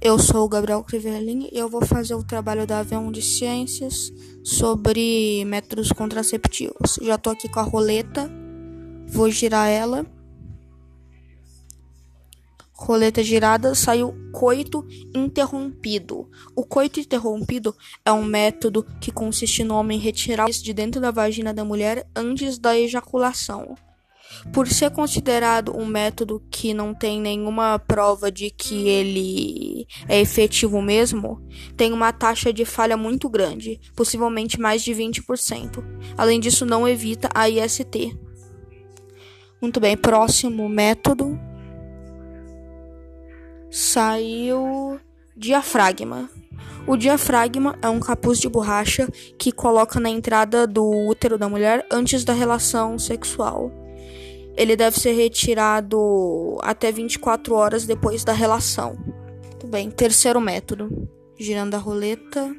Eu sou o Gabriel Crivellin e eu vou fazer o trabalho da avião de ciências sobre métodos contraceptivos. Já tô aqui com a roleta, vou girar ela. Roleta girada, saiu coito interrompido. O coito interrompido é um método que consiste no homem retirar de dentro da vagina da mulher antes da ejaculação. Por ser considerado um método que não tem nenhuma prova de que ele é efetivo mesmo, tem uma taxa de falha muito grande, possivelmente mais de 20%. Além disso, não evita a IST. Muito bem, próximo método. Saiu diafragma. O diafragma é um capuz de borracha que coloca na entrada do útero da mulher antes da relação sexual ele deve ser retirado até 24 horas depois da relação. Muito bem, terceiro método. Girando a roleta.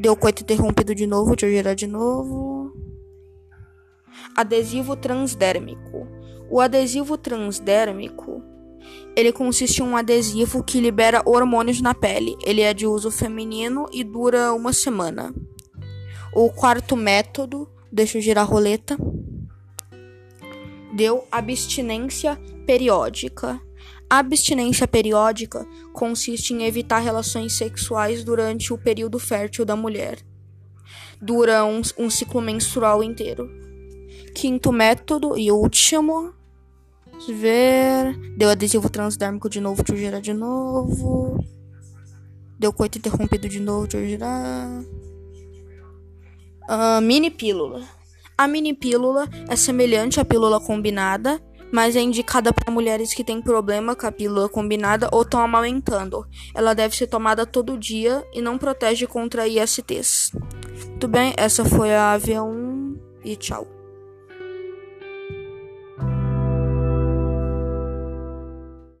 Deu coito interrompido de novo, deixa eu girar de novo. Adesivo transdérmico. O adesivo transdérmico, ele consiste em um adesivo que libera hormônios na pele. Ele é de uso feminino e dura uma semana. O quarto método, deixa eu girar a roleta deu abstinência periódica. A abstinência periódica consiste em evitar relações sexuais durante o período fértil da mulher. Dura um, um ciclo menstrual inteiro. Quinto método e último. Vamos ver. Deu adesivo transdérmico de novo, deixa eu girar de novo. Deu coito interrompido de novo, deixa eu girar. Uh, mini pílula. A mini pílula é semelhante à pílula combinada, mas é indicada para mulheres que têm problema com a pílula combinada ou estão amamentando. Ela deve ser tomada todo dia e não protege contra ISTs. Tudo bem, essa foi a AV1 e tchau.